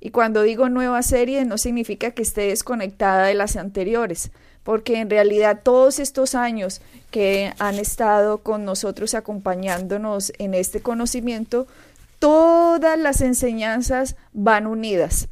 y cuando digo nueva serie no significa que esté desconectada de las anteriores, porque en realidad todos estos años que han estado con nosotros acompañándonos en este conocimiento, todas las enseñanzas van unidas.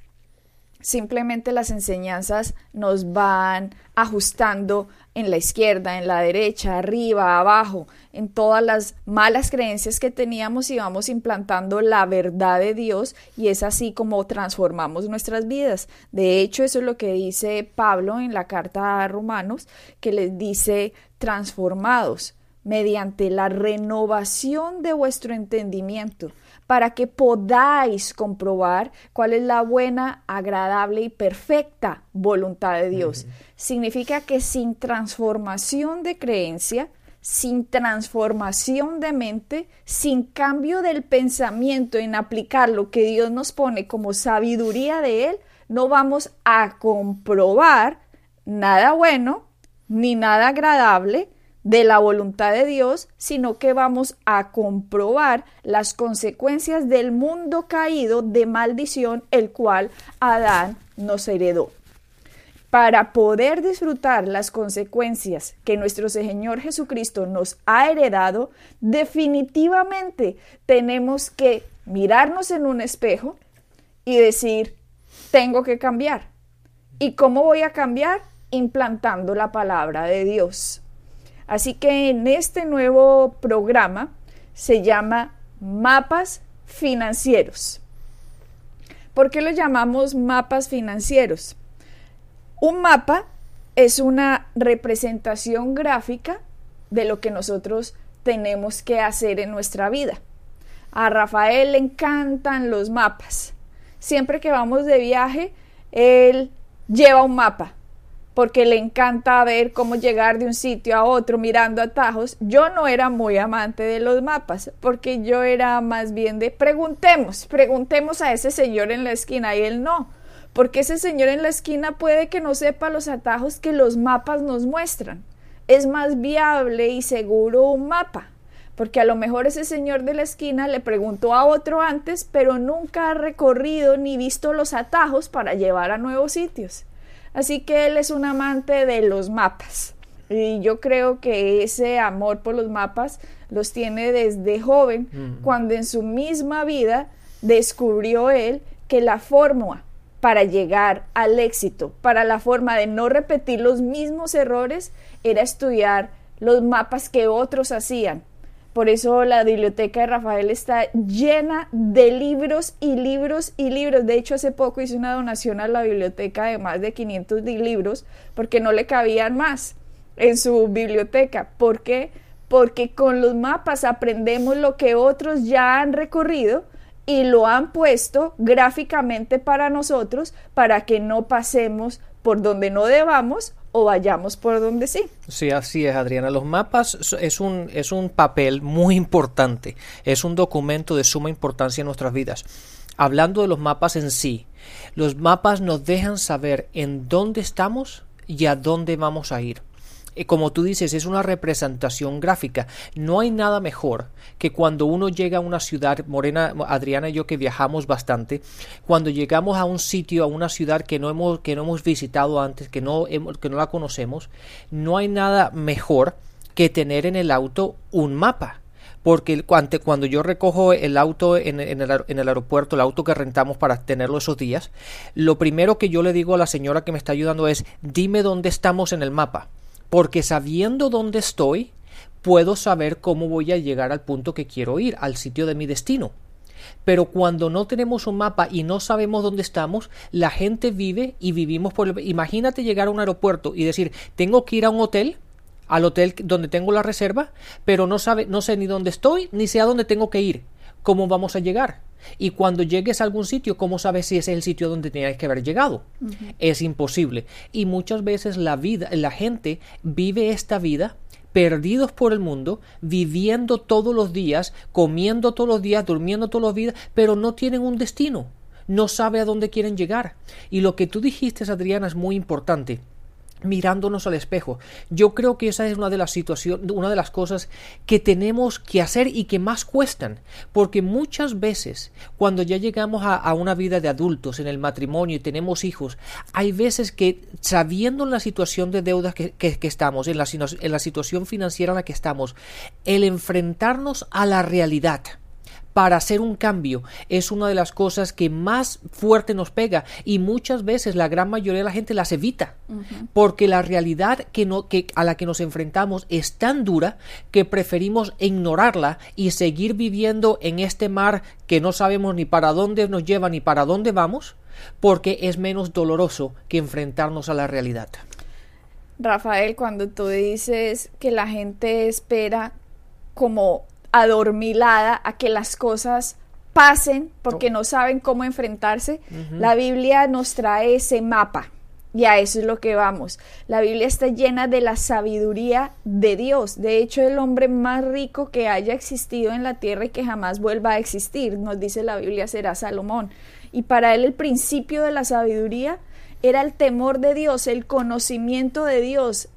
Simplemente las enseñanzas nos van ajustando en la izquierda, en la derecha, arriba, abajo, en todas las malas creencias que teníamos y vamos implantando la verdad de Dios y es así como transformamos nuestras vidas. De hecho, eso es lo que dice Pablo en la carta a Romanos, que les dice transformados mediante la renovación de vuestro entendimiento para que podáis comprobar cuál es la buena, agradable y perfecta voluntad de Dios. Significa que sin transformación de creencia, sin transformación de mente, sin cambio del pensamiento en aplicar lo que Dios nos pone como sabiduría de Él, no vamos a comprobar nada bueno ni nada agradable de la voluntad de Dios, sino que vamos a comprobar las consecuencias del mundo caído de maldición, el cual Adán nos heredó. Para poder disfrutar las consecuencias que nuestro Señor Jesucristo nos ha heredado, definitivamente tenemos que mirarnos en un espejo y decir, tengo que cambiar. ¿Y cómo voy a cambiar? Implantando la palabra de Dios. Así que en este nuevo programa se llama mapas financieros. ¿Por qué lo llamamos mapas financieros? Un mapa es una representación gráfica de lo que nosotros tenemos que hacer en nuestra vida. A Rafael le encantan los mapas. Siempre que vamos de viaje, él lleva un mapa porque le encanta ver cómo llegar de un sitio a otro mirando atajos. Yo no era muy amante de los mapas, porque yo era más bien de preguntemos, preguntemos a ese señor en la esquina y él no, porque ese señor en la esquina puede que no sepa los atajos que los mapas nos muestran. Es más viable y seguro un mapa, porque a lo mejor ese señor de la esquina le preguntó a otro antes, pero nunca ha recorrido ni visto los atajos para llevar a nuevos sitios. Así que él es un amante de los mapas. Y yo creo que ese amor por los mapas los tiene desde joven, cuando en su misma vida descubrió él que la fórmula para llegar al éxito, para la forma de no repetir los mismos errores, era estudiar los mapas que otros hacían, por eso la biblioteca de Rafael está llena de libros y libros y libros. De hecho, hace poco hice una donación a la biblioteca de más de 500 libros porque no le cabían más en su biblioteca. ¿Por qué? Porque con los mapas aprendemos lo que otros ya han recorrido y lo han puesto gráficamente para nosotros para que no pasemos por donde no debamos o vayamos por donde sí. Sí, así es, Adriana. Los mapas es un, es un papel muy importante, es un documento de suma importancia en nuestras vidas. Hablando de los mapas en sí, los mapas nos dejan saber en dónde estamos y a dónde vamos a ir. Eh, como tú dices, es una representación gráfica. No hay nada mejor que cuando uno llega a una ciudad, Morena, Adriana y yo que viajamos bastante, cuando llegamos a un sitio, a una ciudad que no hemos, que no hemos visitado antes, que no, que no la conocemos, no hay nada mejor que tener en el auto un mapa porque cuando yo recojo el auto en, el, en, el, aeropuerto, el auto que rentamos para tenerlo esos días, lo primero que yo le digo a la señora que me está ayudando es dime dónde estamos en el mapa porque sabiendo dónde estoy, puedo saber cómo voy a llegar al punto que quiero ir, al sitio de mi destino. Pero cuando no tenemos un mapa y no sabemos dónde estamos, la gente vive y vivimos por el... Imagínate llegar a un aeropuerto y decir, tengo que ir a un hotel, al hotel donde tengo la reserva, pero no sabe, no sé ni dónde estoy, ni sé a dónde tengo que ir. Cómo vamos a llegar. Y cuando llegues a algún sitio, ¿cómo sabes si ese es el sitio donde tenías que haber llegado? Es imposible. Y muchas veces la vida, la gente vive esta vida perdidos por el mundo, viviendo todos los días, comiendo todos los días, durmiendo todos los días, pero no tienen un destino, no sabe a dónde quieren llegar. Y lo que tú dijiste, Adriana, es muy importante mirándonos al espejo. Yo creo que esa es una de las situaciones, una de las cosas que tenemos que hacer y que más cuestan, porque muchas veces cuando ya llegamos a, una vida de adultos en el matrimonio y tenemos hijos, hay veces que sabiendo la situación de deudas que, que estamos, en la, en la situación financiera en la que estamos, el enfrentarnos a la realidad, para hacer un cambio es una de las cosas que más fuerte nos pega y muchas veces la gran mayoría de la gente las evita porque la realidad que no, que, a la que nos enfrentamos es tan dura que preferimos ignorarla y seguir viviendo en este mar que no sabemos ni para dónde nos lleva ni para dónde vamos porque es menos doloroso que enfrentarnos a la realidad. Rafael, cuando tú dices que la gente espera como adormilada a que las cosas pasen porque no saben cómo enfrentarse, la Biblia nos trae ese mapa. Y a eso es lo que vamos. La Biblia está llena de la sabiduría de Dios. De hecho, el hombre más rico que haya existido en la tierra y que jamás vuelva a existir, nos dice la Biblia, será Salomón. Y para él el principio de la sabiduría era el temor de Dios, el conocimiento de Dios,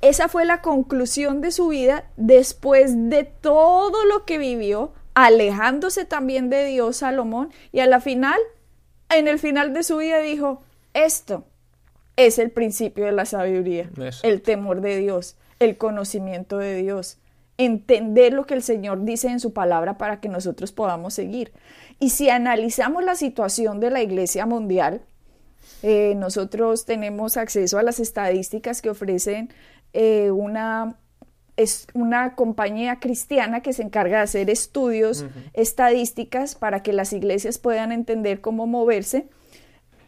esa fue la conclusión de su vida después de todo lo que vivió, alejándose también de Dios Salomón, y a la final, en el final de su vida dijo, esto es el principio de la sabiduría, el temor de Dios, el conocimiento de Dios, entender lo que el Señor dice en su palabra para que nosotros podamos seguir. Y si analizamos la situación de la Iglesia Mundial, eh, nosotros tenemos acceso a las estadísticas que ofrecen eh, una, es una compañía cristiana que se encarga de hacer estudios, estadísticas para que las iglesias puedan entender cómo moverse.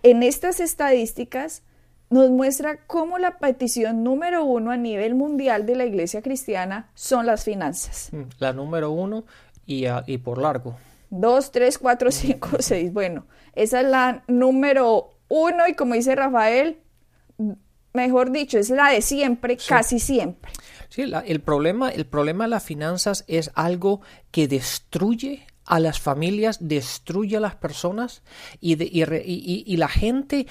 En estas estadísticas nos muestra cómo la petición número uno a nivel mundial de la iglesia cristiana son las finanzas. Mm, la número uno y, y por largo. Dos, tres, cuatro, cinco, seis. Bueno, esa es la número uno y como dice Rafael, mejor dicho, es la de siempre, casi siempre. Sí, el, problema, el problema de las finanzas es algo que destruye a las familias, destruye a las personas y, y, la gente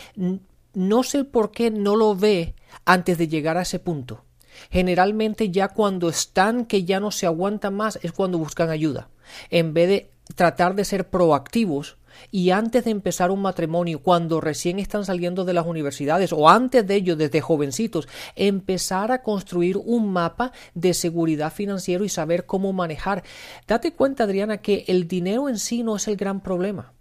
no sé por qué no lo ve antes de llegar a ese punto. Generalmente ya cuando están que ya no se aguantan más es cuando buscan ayuda. En vez de tratar de ser proactivos y antes de empezar un matrimonio, cuando recién están saliendo de las universidades o antes de ello, desde jovencitos, empezar a construir un mapa de seguridad financiera y saber cómo manejar. Date cuenta, Adriana, que el dinero en sí no es el gran problema.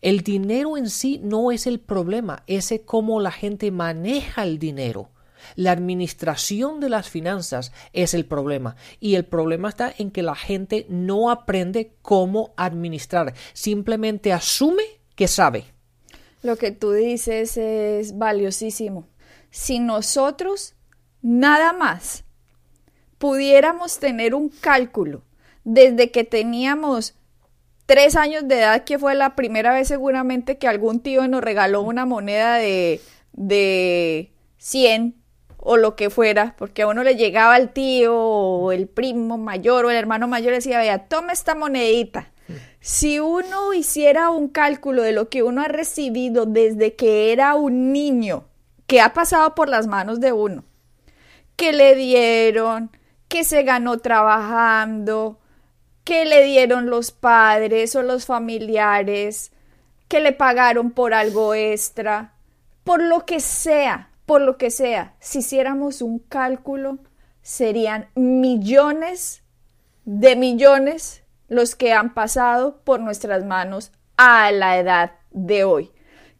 El dinero en sí no es el problema, es cómo la gente maneja el dinero. La administración de las finanzas es el problema y el problema está en que la gente no aprende cómo administrar, simplemente asume que sabe. Lo que tú dices es valiosísimo. Si nosotros nada más pudiéramos tener un cálculo desde que teníamos tres años de edad, que fue la primera vez seguramente que algún tío nos regaló una moneda de, de 100 o lo que fuera, porque a uno le llegaba el tío o el primo mayor o el hermano mayor y decía, vea, toma esta monedita. Si uno hiciera un cálculo de lo que uno ha recibido desde que era un niño, que ha pasado por las manos de uno, que le dieron, que se ganó trabajando, que le dieron los padres o los familiares, que le pagaron por algo extra, por lo que sea, por lo que sea, si hiciéramos un cálculo, serían millones de millones los que han pasado por nuestras manos a la edad de hoy.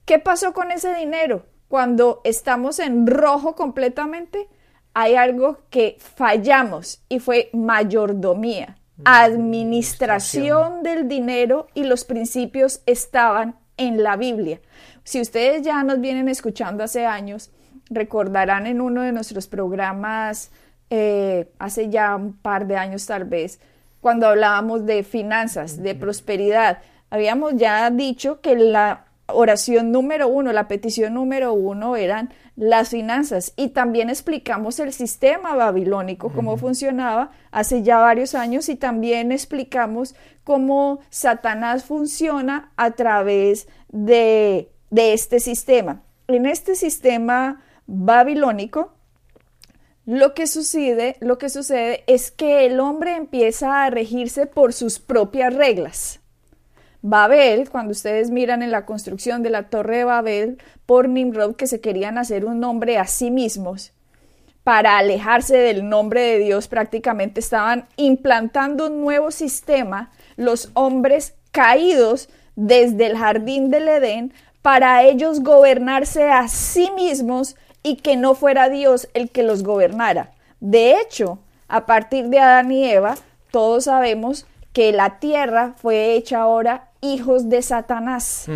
¿Qué pasó con ese dinero? Cuando estamos en rojo completamente, hay algo que fallamos y fue mayordomía, mm, administración del dinero y los principios estaban en la Biblia. Si ustedes ya nos vienen escuchando hace años, recordarán en uno de nuestros programas, eh, hace ya un par de años tal vez, cuando hablábamos de finanzas, de prosperidad. Habíamos ya dicho que la oración número uno, la petición número uno eran las finanzas y también explicamos el sistema babilónico, cómo funcionaba hace ya varios años y también explicamos cómo Satanás funciona a través de, de este sistema. En este sistema babilónico, lo que sucede, lo que sucede es que el hombre empieza a regirse por sus propias reglas. Babel, cuando ustedes miran en la construcción de la torre de Babel por Nimrod, que se querían hacer un nombre a sí mismos, para alejarse del nombre de Dios, prácticamente estaban implantando un nuevo sistema, los hombres caídos desde el jardín del Edén, para ellos gobernarse a sí mismos y que no fuera Dios el que los gobernara. De hecho, a partir de Adán y Eva, todos sabemos que la tierra fue hecha ahora hijos de Satanás,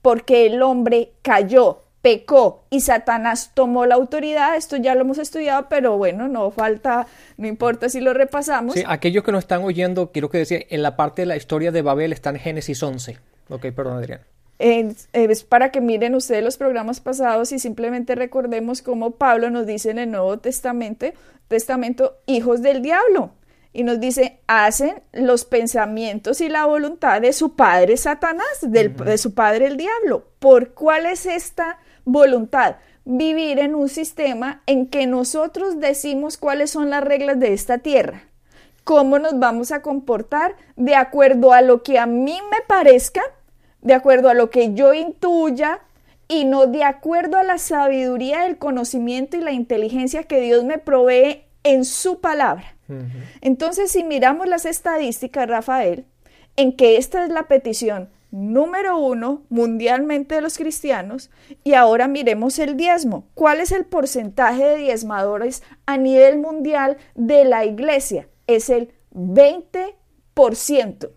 porque el hombre cayó, pecó y Satanás tomó la autoridad. Esto ya lo hemos estudiado, pero bueno, no falta, no importa si lo repasamos. Sí, aquellos que nos están oyendo, quiero que decir, en la parte de la historia de Babel está en Génesis 11. Ok, perdón, Adrián es para que miren ustedes los programas pasados y simplemente recordemos cómo Pablo nos dice en el Nuevo Testamento, Testamento, hijos del diablo. Y nos dice, hacen los pensamientos y la voluntad de su padre Satanás, de su padre el diablo. ¿Por cuál es esta voluntad? Vivir en un sistema en que nosotros decimos cuáles son las reglas de esta tierra. Cómo nos vamos a comportar de acuerdo a lo que a mí me parezca de acuerdo a lo que yo intuya y no de acuerdo a la sabiduría, el conocimiento y la inteligencia que Dios me provee en su palabra. Entonces, si miramos las estadísticas, Rafael, en que esta es la petición número uno mundialmente de los cristianos, y ahora miremos el diezmo. ¿Cuál es el porcentaje de diezmadores a nivel mundial de la iglesia? Es el 20%.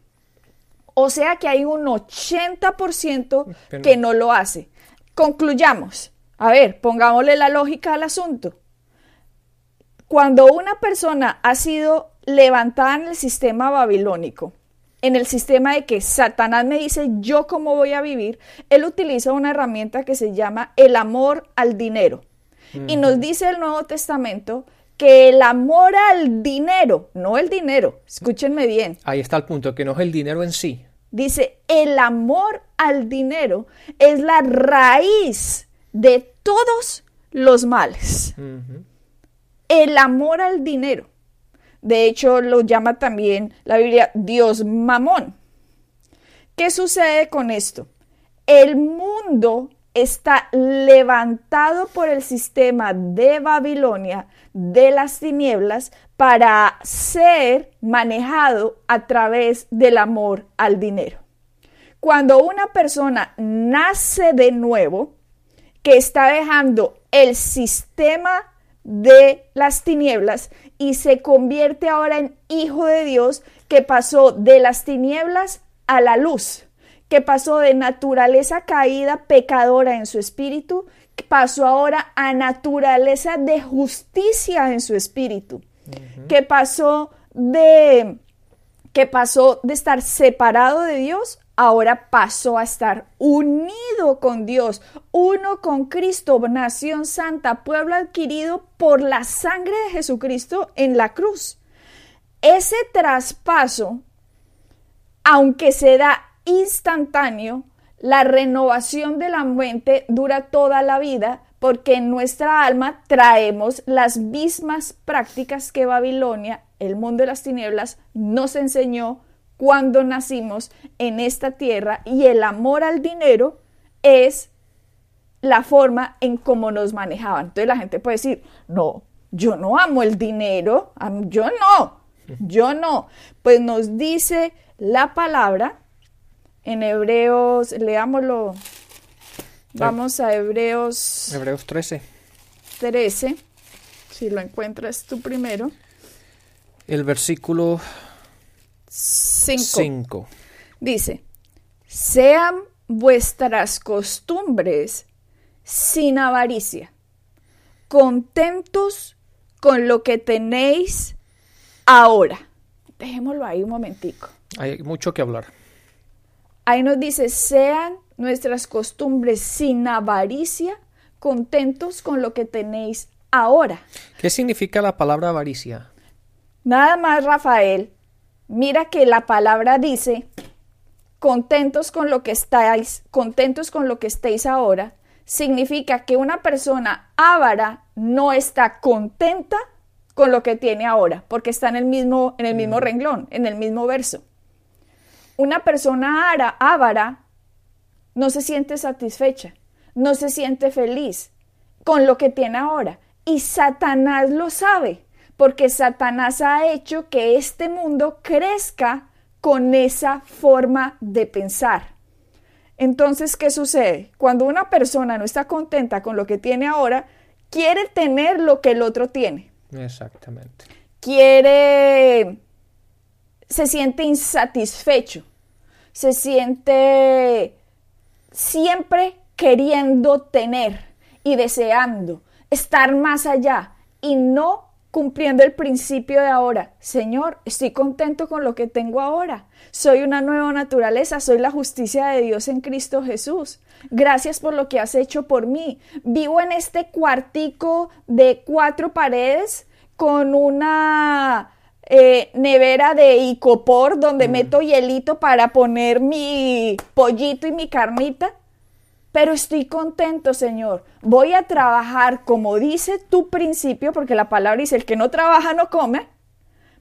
O sea que hay un 80% que no lo hace. Concluyamos. A ver, pongámosle la lógica al asunto. Cuando una persona ha sido levantada en el sistema babilónico, en el sistema de que Satanás me dice yo cómo voy a vivir, él utiliza una herramienta que se llama el amor al dinero. Y nos dice el Nuevo Testamento que el amor al dinero, no el dinero, escúchenme bien. Ahí está el punto, que no es el dinero en sí, Dice, el amor al dinero es la raíz de todos los males. El amor al dinero. De hecho, lo llama también la Biblia Dios mamón. ¿Qué sucede con esto? El mundo está levantado por el sistema de Babilonia, de las tinieblas, para ser manejado a través del amor al dinero. Cuando una persona nace de nuevo, que está dejando el sistema de las tinieblas y se convierte ahora en hijo de Dios, que pasó de las tinieblas a la luz, que pasó de naturaleza caída, pecadora en su espíritu, pasó ahora a naturaleza de justicia en su espíritu que pasó de que pasó de estar separado de Dios, ahora pasó a estar unido con Dios, uno con Cristo, nación santa, pueblo adquirido por la sangre de Jesucristo en la cruz. Ese traspaso, aunque se da instantáneo, la renovación de la mente dura toda la vida porque en nuestra alma traemos las mismas prácticas que Babilonia, el mundo de las tinieblas, nos enseñó cuando nacimos en esta tierra y el amor al dinero es la forma en cómo nos manejaban. Entonces la gente puede decir, no, yo no amo el dinero, yo no, yo no. Pues nos dice la palabra en Hebreos, leámoslo Vamos a Hebreos. Hebreos 13. 13. Si lo encuentras tú primero. El versículo 5. Dice: Sean vuestras costumbres sin avaricia, contentos con lo que tenéis ahora. Dejémoslo ahí un momentico. Hay mucho que hablar. Ahí nos dice, sean nuestras costumbres sin avaricia, contentos con lo que tenéis ahora. ¿Qué significa la palabra avaricia? Nada más, Rafael. Mira que la palabra dice, contentos con lo que estáis, contentos con lo que estéis ahora, significa que una persona avara no está contenta con lo que tiene ahora, porque está en el mismo, en el mismo mm. renglón, en el mismo verso. Una persona avara no se siente satisfecha, no se siente feliz con lo que tiene ahora. Y Satanás lo sabe, porque Satanás ha hecho que este mundo crezca con esa forma de pensar. Entonces, ¿qué sucede? Cuando una persona no está contenta con lo que tiene ahora, quiere tener lo que el otro tiene. Exactamente. Quiere, se siente insatisfecho, se siente siempre queriendo tener y deseando estar más allá y no cumpliendo el principio de ahora. Señor, estoy contento con lo que tengo ahora. Soy una nueva naturaleza, soy la justicia de Dios en Cristo Jesús. Gracias por lo que has hecho por mí. Vivo en este cuartico de cuatro paredes con una eh, nevera de icopor donde mm. meto hielito para poner mi pollito y mi carnita pero estoy contento, Señor. Voy a trabajar como dice tu principio, porque la palabra dice, el que no trabaja no come.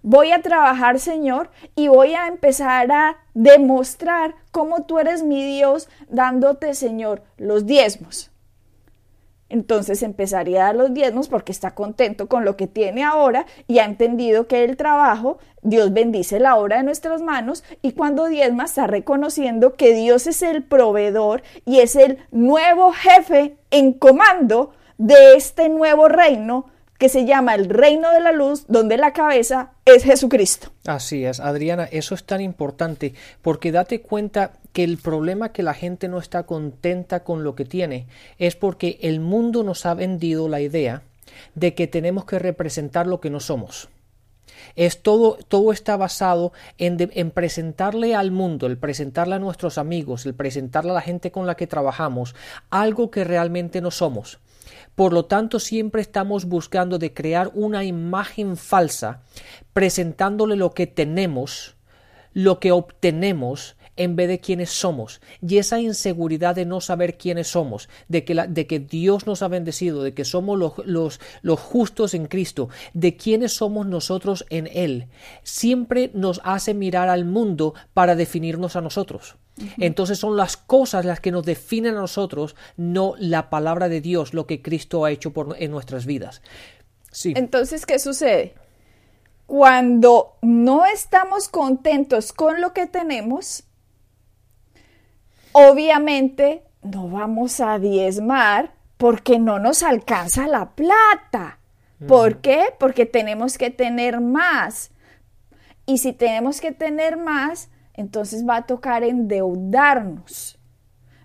Voy a trabajar, Señor, y voy a empezar a demostrar cómo tú eres mi Dios, dándote, Señor, los diezmos entonces empezaría a dar los diezmos porque está contento con lo que tiene ahora y ha entendido que el trabajo, Dios bendice la obra de nuestras manos y cuando diezma está reconociendo que Dios es el proveedor y es el nuevo jefe en comando de este nuevo reino que se llama el reino de la luz, donde la cabeza es Jesucristo. Así es, Adriana, eso es tan importante, porque date cuenta que el problema que la gente no está contenta con lo que tiene es porque el mundo nos ha vendido la idea de que tenemos que representar lo que no somos. Es todo, todo está basado en, en, presentarle al mundo, el presentarle a nuestros amigos, el presentarle a la gente con la que trabajamos algo que realmente no somos. Por lo tanto, siempre estamos buscando de crear una imagen falsa, presentándole lo que tenemos, lo que obtenemos, en vez de quiénes somos. Y esa inseguridad de no saber quiénes somos, de que, de que Dios nos ha bendecido, de que somos los, los, los justos en Cristo, de quiénes somos nosotros en Él, siempre nos hace mirar al mundo para definirnos a nosotros. Entonces son las cosas las que nos definen a nosotros, no la palabra de Dios, lo que Cristo ha hecho por, en nuestras vidas. Sí. Entonces, ¿qué sucede? Cuando no estamos contentos con lo que tenemos, obviamente no vamos a diezmar porque no nos alcanza la plata. ¿Por qué? Porque tenemos que tener más. Y si tenemos que tener más, entonces va a tocar endeudarnos.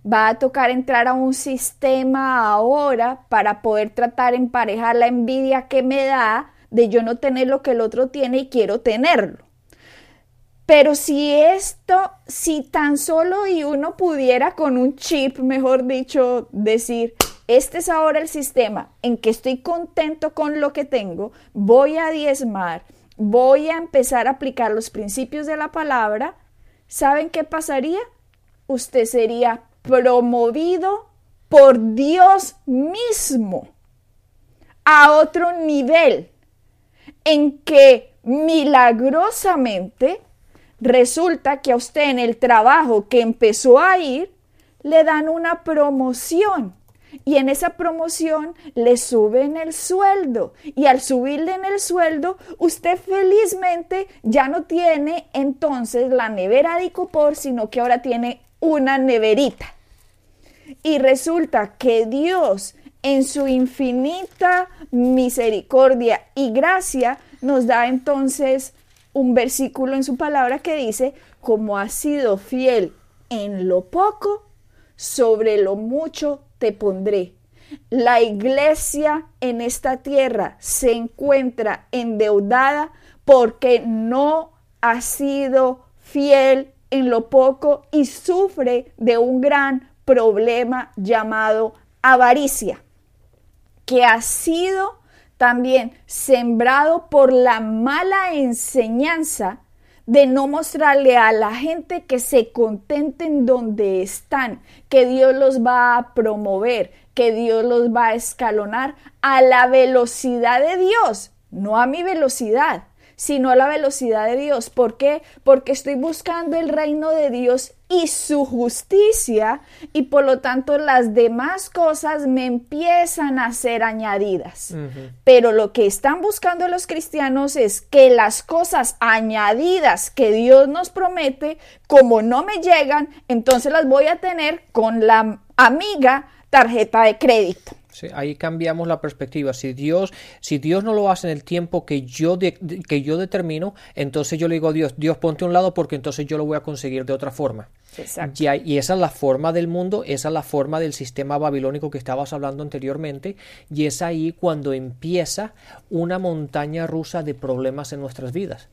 Va a tocar entrar a un sistema ahora para poder tratar de emparejar la envidia que me da de yo no tener lo que el otro tiene y quiero tenerlo. Pero si esto, si tan solo y uno pudiera con un chip, mejor dicho, decir, este es ahora el sistema en que estoy contento con lo que tengo, voy a diezmar, voy a empezar a aplicar los principios de la palabra, ¿saben qué pasaría? Usted sería promovido por Dios mismo a otro nivel en que milagrosamente resulta que a usted en el trabajo que empezó a ir le dan una promoción. Y en esa promoción le suben el sueldo. Y al subirle en el sueldo usted felizmente ya no tiene entonces la nevera de Icopor sino que ahora tiene una neverita. Y resulta que Dios en su infinita misericordia y gracia nos da entonces un versículo en su palabra que dice, como has sido fiel en lo poco, sobre lo mucho te pondré. La iglesia en esta tierra se encuentra endeudada porque no ha sido fiel en lo poco y sufre de un gran problema llamado avaricia, que ha sido también sembrado por la mala enseñanza de no mostrarle a la gente que se contenten donde están, que Dios los va a promover, que Dios los va a escalonar a la velocidad de Dios, no a mi velocidad sino a la velocidad de Dios. ¿Por qué? Porque estoy buscando el reino de Dios y su justicia y por lo tanto las demás cosas me empiezan a ser añadidas. Pero lo que están buscando los cristianos es que las cosas añadidas que Dios nos promete, como no me llegan, entonces las voy a tener con la amiga tarjeta de crédito ahí cambiamos la perspectiva. Si Dios, si Dios no lo hace en el tiempo que yo, que yo determino, entonces yo le digo a Dios, Dios ponte a un lado porque entonces yo lo voy a conseguir de otra forma. y esa es la forma del mundo, esa es la forma del sistema babilónico que estabas hablando anteriormente, y es ahí cuando empieza una montaña rusa de problemas en nuestras vidas.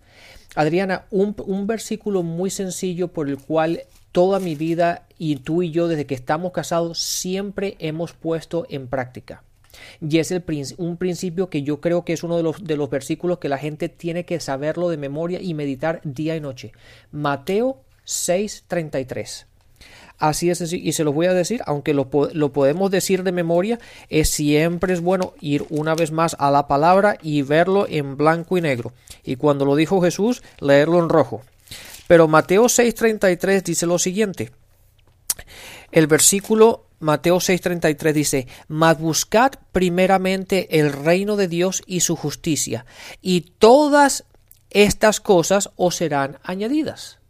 Adriana, un, un versículo muy sencillo por el cual toda mi vida y tú y yo desde que estamos casados siempre hemos puesto en práctica. Y es el, un principio que yo creo que es uno de los, de los versículos que la gente tiene que saberlo de memoria y meditar día y noche. Mateo 6:33. Así es, y se los voy a decir, aunque lo, lo, podemos decir de memoria, es siempre es bueno ir una vez más a la palabra y verlo en blanco y negro. Y cuando lo dijo Jesús, leerlo en rojo. Pero Mateo 6:33 dice lo siguiente. El versículo Mateo 6:33 dice, Mas buscad primeramente el reino de Dios y su justicia, y todas estas cosas os serán añadidas.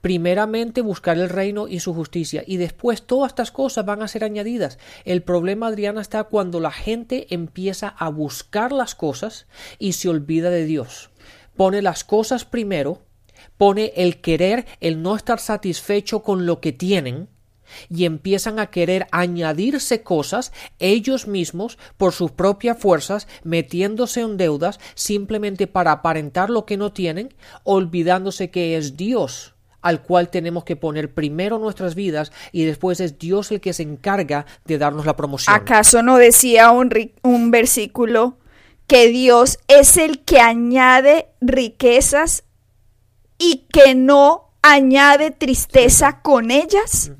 Primeramente buscar el reino y su justicia, y después todas estas cosas van a ser añadidas. El problema, Adriana, está cuando la gente empieza a buscar las cosas y se olvida de Dios. Pone las cosas primero pone el querer, el no estar satisfecho con lo que tienen, y empiezan a querer añadirse cosas ellos mismos por sus propias fuerzas, metiéndose en deudas simplemente para aparentar lo que no tienen, olvidándose que es Dios al cual tenemos que poner primero nuestras vidas y después es Dios el que se encarga de darnos la promoción. ¿Acaso no decía un, un versículo que Dios es el que añade riquezas y que no añade tristeza con ellas?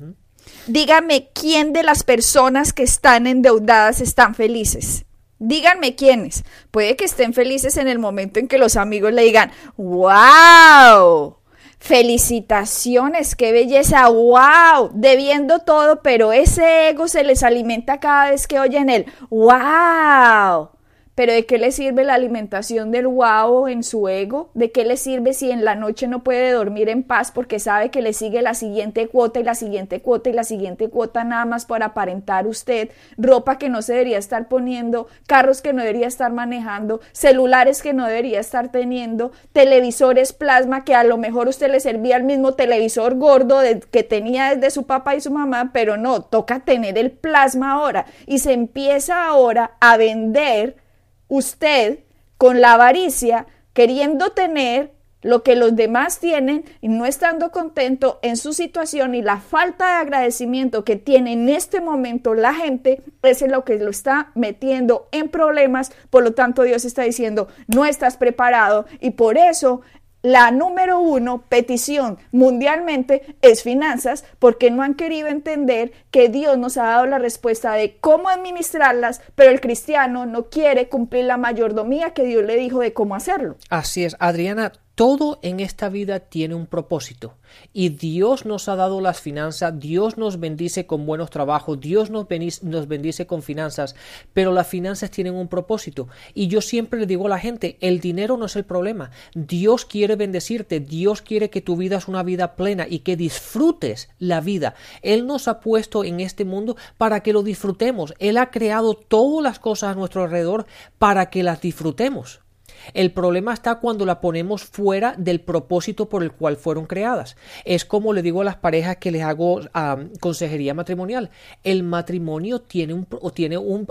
Dígame quién de las personas que están endeudadas están felices. Díganme quiénes. Puede que estén felices en el momento en que los amigos le digan, wow, felicitaciones, qué belleza, wow, debiendo todo, pero ese ego se les alimenta cada vez que oyen el wow. Pero ¿de qué le sirve la alimentación del guau en su ego? ¿De qué le sirve si en la noche no puede dormir en paz porque sabe que le sigue la siguiente cuota y la siguiente cuota y la siguiente cuota nada más por aparentar usted? Ropa que no se debería estar poniendo, carros que no debería estar manejando, celulares que no debería estar teniendo, televisores plasma que a lo mejor usted le servía el mismo televisor gordo que tenía desde su papá y su mamá, pero no, toca tener el plasma ahora y se empieza ahora a vender usted con la avaricia, queriendo tener lo que los demás tienen y no estando contento en su situación y la falta de agradecimiento que tiene en este momento la gente, es lo que lo está metiendo en problemas. Por lo tanto, Dios está diciendo, no estás preparado y por eso la número uno petición mundialmente es finanzas porque no han querido entender que Dios nos ha dado la respuesta de cómo administrarlas, pero el cristiano no quiere cumplir la mayordomía que Dios le dijo de cómo hacerlo. Así es, Adriana, todo en esta vida tiene un propósito y Dios nos ha dado las finanzas, Dios nos bendice con buenos trabajos, Dios nos bendice, nos bendice con finanzas, pero las finanzas tienen un propósito y yo siempre le digo a la gente, el dinero no es el problema, Dios quiere bendecirte, Dios quiere que tu vida es una vida plena y que disfrutes la vida. Él nos ha puesto en este mundo para que lo disfrutemos, Él ha creado todas las cosas a nuestro alrededor para que las disfrutemos. El problema está cuando la ponemos fuera del propósito por el cual fueron creadas. Es como le digo a las parejas que les hago consejería matrimonial. El matrimonio tiene un, tiene un,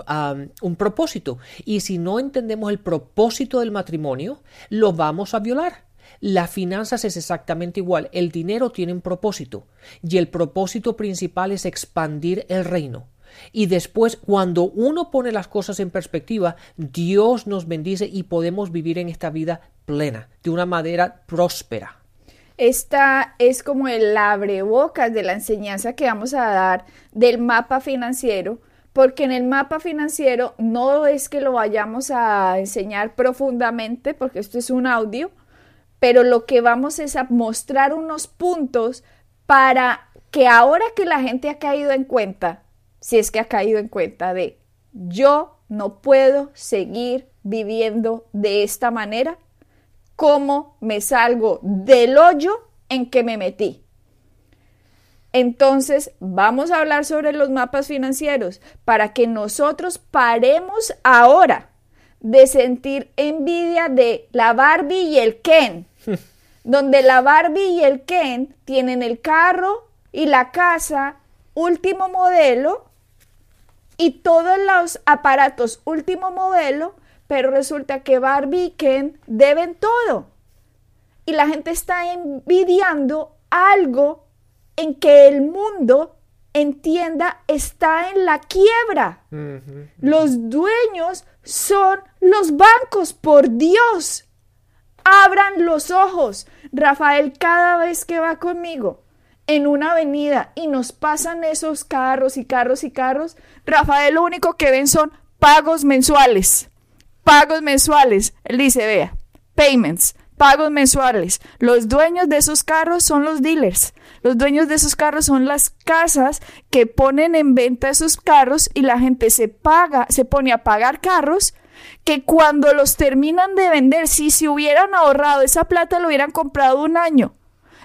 un propósito y si no entendemos el propósito del matrimonio, lo vamos a violar Las finanzas es exactamente igual. El dinero tiene un propósito y el propósito principal es expandir el reino. Y después, cuando uno pone las cosas en perspectiva, Dios nos bendice y podemos vivir en esta vida plena, de una manera próspera. Esta es como el abrebocas de la enseñanza que vamos a dar del mapa financiero, porque en el mapa financiero no es que lo vayamos a enseñar profundamente, porque esto es un audio, pero lo que vamos es a mostrar unos puntos para que ahora que la gente ha caído en cuenta, si es que ha caído en cuenta de yo no puedo seguir viviendo de esta manera, ¿cómo me salgo del hoyo en que me metí? Entonces, vamos a hablar sobre los mapas financieros para que nosotros paremos ahora de sentir envidia de la Barbie y el Ken, donde la Barbie y el Ken tienen el carro y la casa último modelo y todos los aparatos último modelo, pero resulta que Barbie y Ken deben todo. Y la gente está envidiando algo en que el mundo entienda está en la quiebra. Los dueños son los bancos, por Dios. Abran los ojos. Rafael cada vez que va conmigo en una avenida y nos pasan esos carros y carros y carros, Rafael lo único que ven son pagos mensuales. Pagos mensuales. Él dice, vea, payments, pagos mensuales. Los dueños de esos carros son los dealers. Los dueños de esos carros son las casas que ponen en venta esos carros y la gente se paga, se pone a pagar carros que cuando los terminan de vender, si se hubieran ahorrado esa plata, lo hubieran comprado un año,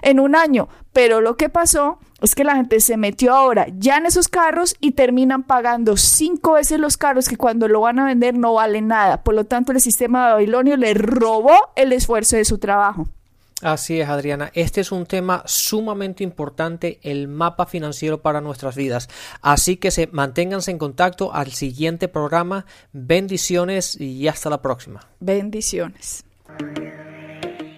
en un año. Pero lo que pasó es que la gente se metió ahora ya en esos carros y terminan pagando cinco veces los carros que cuando lo van a vender no valen nada. Por lo tanto, el sistema babilonio le robó el esfuerzo de su trabajo. Así es, Adriana. Este es un tema sumamente importante, el mapa financiero para nuestras vidas. Así que se manténganse en contacto al siguiente programa. Bendiciones y hasta la próxima. Bendiciones.